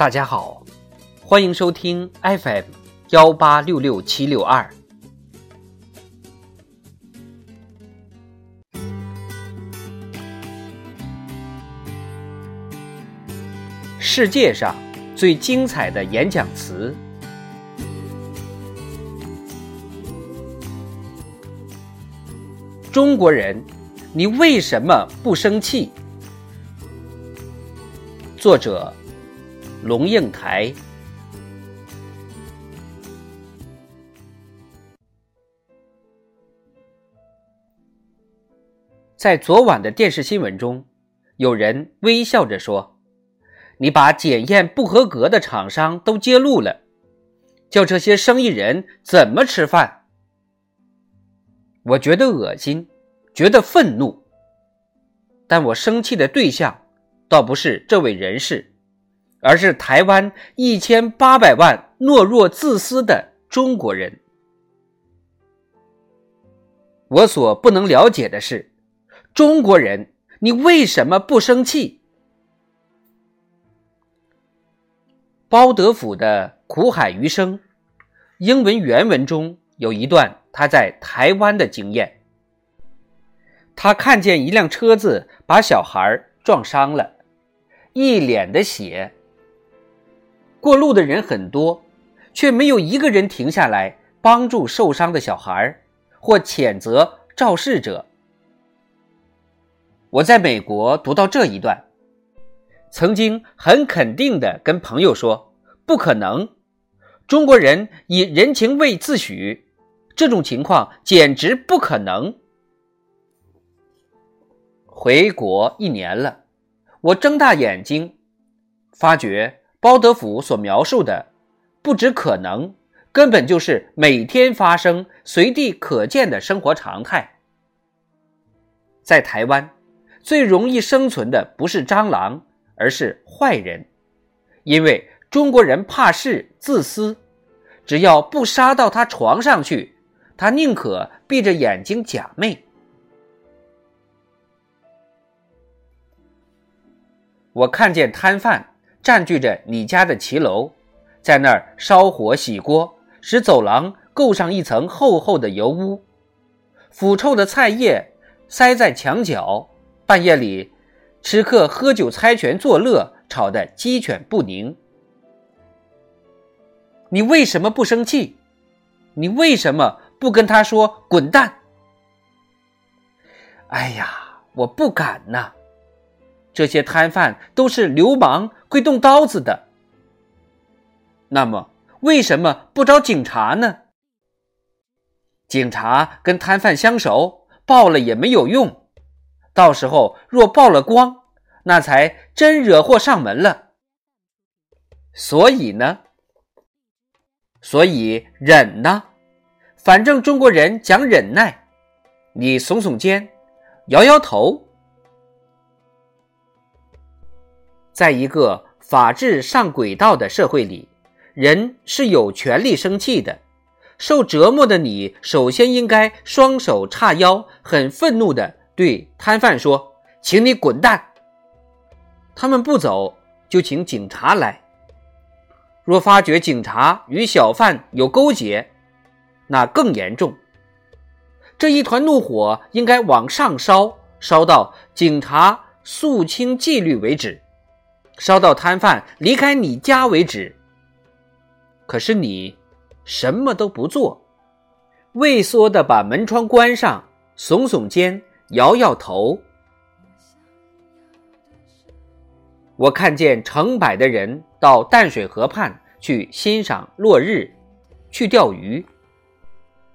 大家好，欢迎收听 FM 幺八六六七六二。世界上最精彩的演讲词。中国人，你为什么不生气？作者：龙应台。在昨晚的电视新闻中，有人微笑着说：“你把检验不合格的厂商都揭露了，叫这些生意人怎么吃饭？”我觉得恶心，觉得愤怒，但我生气的对象倒不是这位人士，而是台湾一千八百万懦弱自私的中国人。我所不能了解的是，中国人，你为什么不生气？包德甫的《苦海余生》，英文原文中有一段。他在台湾的经验，他看见一辆车子把小孩撞伤了，一脸的血。过路的人很多，却没有一个人停下来帮助受伤的小孩，或谴责肇事者。我在美国读到这一段，曾经很肯定的跟朋友说：“不可能，中国人以人情味自诩。”这种情况简直不可能。回国一年了，我睁大眼睛，发觉包德甫所描述的不止可能，根本就是每天发生、随地可见的生活常态。在台湾，最容易生存的不是蟑螂，而是坏人，因为中国人怕事、自私，只要不杀到他床上去。他宁可闭着眼睛假寐。我看见摊贩占据着你家的骑楼，在那儿烧火洗锅，使走廊垢上一层厚厚的油污。腐臭的菜叶塞在墙角，半夜里吃客喝酒猜拳作乐，吵得鸡犬不宁。你为什么不生气？你为什么？不跟他说滚蛋！哎呀，我不敢呐！这些摊贩都是流氓，会动刀子的。那么，为什么不找警察呢？警察跟摊贩相熟，报了也没有用。到时候若曝了光，那才真惹祸上门了。所以呢？所以忍呢？反正中国人讲忍耐，你耸耸肩，摇摇头，在一个法治上轨道的社会里，人是有权利生气的。受折磨的你，首先应该双手叉腰，很愤怒的对摊贩说：“请你滚蛋。”他们不走，就请警察来。若发觉警察与小贩有勾结，那更严重。这一团怒火应该往上烧，烧到警察肃清纪律为止，烧到摊贩离开你家为止。可是你什么都不做，畏缩的把门窗关上，耸耸肩，摇摇头。我看见成百的人到淡水河畔去欣赏落日，去钓鱼。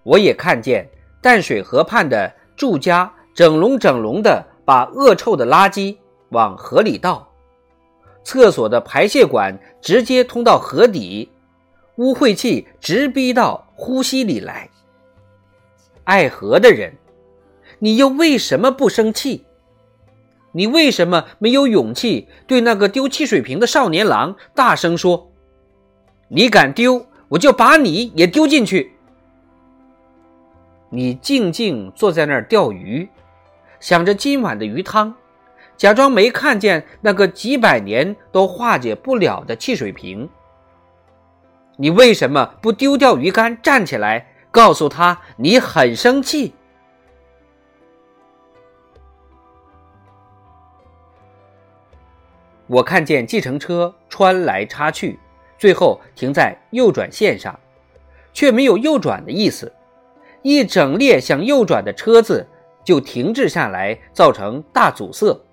我也看见淡水河畔的住家整笼整笼的把恶臭的垃圾往河里倒，厕所的排泄管直接通到河底，污秽气直逼到呼吸里来。爱河的人，你又为什么不生气？你为什么没有勇气对那个丢汽水瓶的少年郎大声说：“你敢丢，我就把你也丢进去。”你静静坐在那儿钓鱼，想着今晚的鱼汤，假装没看见那个几百年都化解不了的汽水瓶。你为什么不丢掉鱼竿，站起来，告诉他你很生气？我看见计程车穿来插去，最后停在右转线上，却没有右转的意思。一整列想右转的车子就停滞下来，造成大阻塞。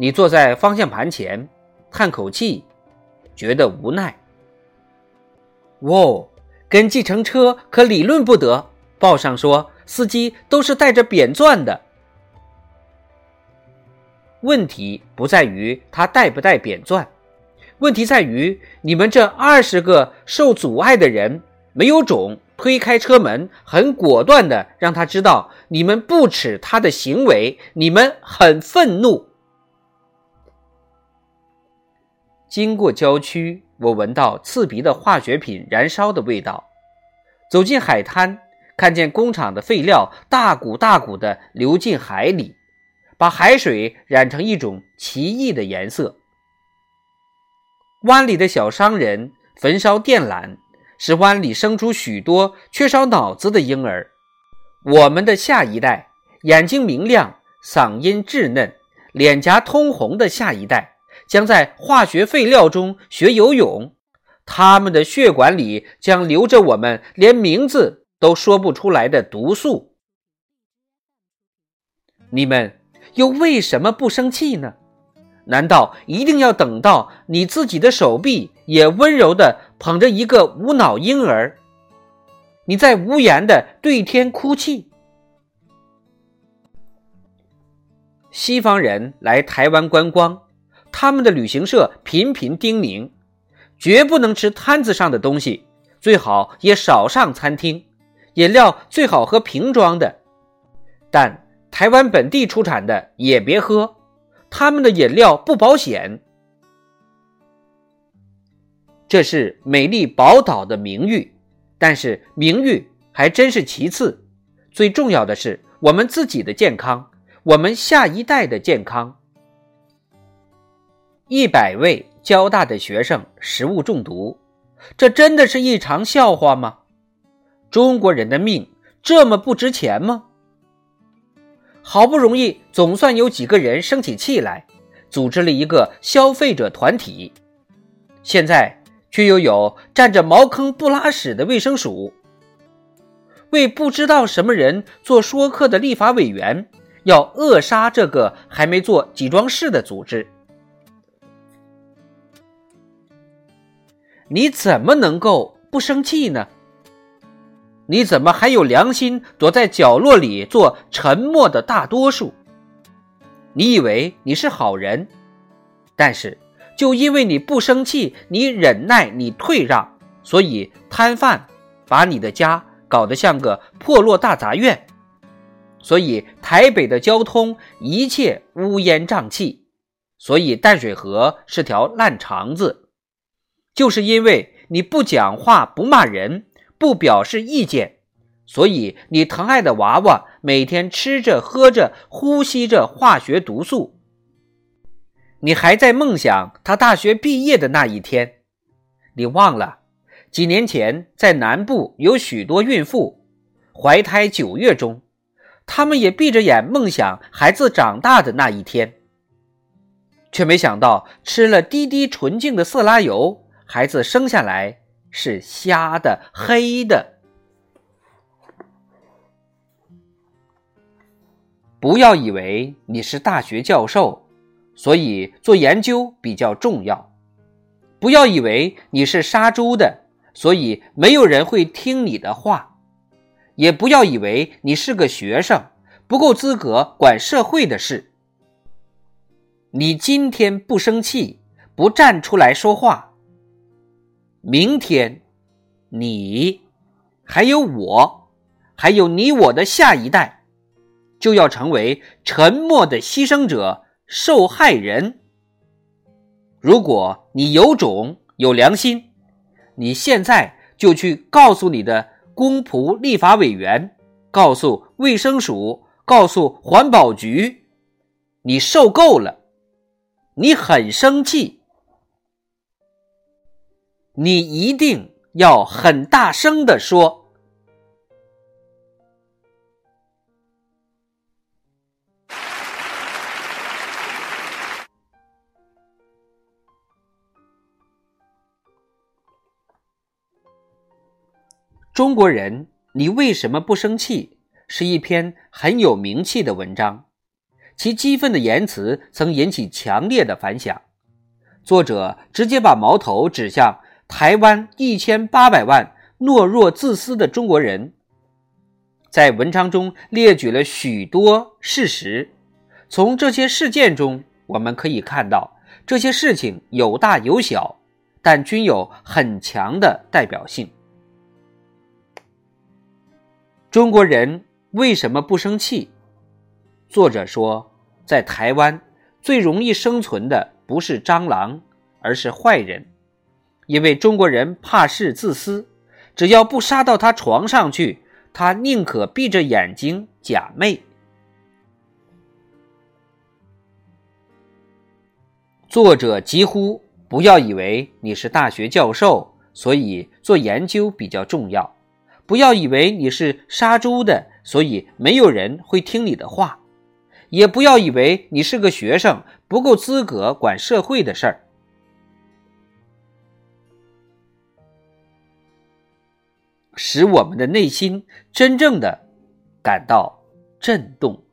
你坐在方向盘前，叹口气，觉得无奈。哦，跟计程车可理论不得。报上说，司机都是带着扁钻的。问题不在于他带不带扁钻，问题在于你们这二十个受阻碍的人没有种，推开车门，很果断的让他知道你们不耻他的行为，你们很愤怒。经过郊区，我闻到刺鼻的化学品燃烧的味道。走进海滩，看见工厂的废料大股大股的流进海里。把海水染成一种奇异的颜色。湾里的小商人焚烧电缆，使湾里生出许多缺少脑子的婴儿。我们的下一代，眼睛明亮、嗓音稚嫩、脸颊通红的下一代，将在化学废料中学游泳。他们的血管里将流着我们连名字都说不出来的毒素。你们。又为什么不生气呢？难道一定要等到你自己的手臂也温柔地捧着一个无脑婴儿，你在无言地对天哭泣？西方人来台湾观光，他们的旅行社频频叮咛，绝不能吃摊子上的东西，最好也少上餐厅，饮料最好喝瓶装的，但。台湾本地出产的也别喝，他们的饮料不保险。这是美丽宝岛的名誉，但是名誉还真是其次，最重要的是我们自己的健康，我们下一代的健康。一百位交大的学生食物中毒，这真的是一场笑话吗？中国人的命这么不值钱吗？好不容易，总算有几个人生起气来，组织了一个消费者团体。现在却又有占着茅坑不拉屎的卫生署，为不知道什么人做说客的立法委员，要扼杀这个还没做几桩事的组织。你怎么能够不生气呢？你怎么还有良心躲在角落里做沉默的大多数？你以为你是好人，但是就因为你不生气，你忍耐，你退让，所以摊贩把你的家搞得像个破落大杂院，所以台北的交通一切乌烟瘴气，所以淡水河是条烂肠子，就是因为你不讲话，不骂人。不表示意见，所以你疼爱的娃娃每天吃着、喝着、呼吸着化学毒素。你还在梦想他大学毕业的那一天，你忘了几年前在南部有许多孕妇怀胎九月中，他们也闭着眼梦想孩子长大的那一天，却没想到吃了滴滴纯净的色拉油，孩子生下来。是瞎的、黑的。不要以为你是大学教授，所以做研究比较重要；不要以为你是杀猪的，所以没有人会听你的话；也不要以为你是个学生，不够资格管社会的事。你今天不生气，不站出来说话。明天，你，还有我，还有你我的下一代，就要成为沉默的牺牲者、受害人。如果你有种、有良心，你现在就去告诉你的公仆立法委员，告诉卫生署，告诉环保局，你受够了，你很生气，你一定要很大声的说。中国人，你为什么不生气？是一篇很有名气的文章，其激愤的言辞曾引起强烈的反响。作者直接把矛头指向台湾一千八百万懦弱自私的中国人，在文章中列举了许多事实。从这些事件中，我们可以看到，这些事情有大有小，但均有很强的代表性。中国人为什么不生气？作者说，在台湾最容易生存的不是蟑螂，而是坏人，因为中国人怕事自私，只要不杀到他床上去，他宁可闭着眼睛假寐。作者几乎不要以为你是大学教授，所以做研究比较重要。不要以为你是杀猪的，所以没有人会听你的话；也不要以为你是个学生，不够资格管社会的事儿。使我们的内心真正的感到震动。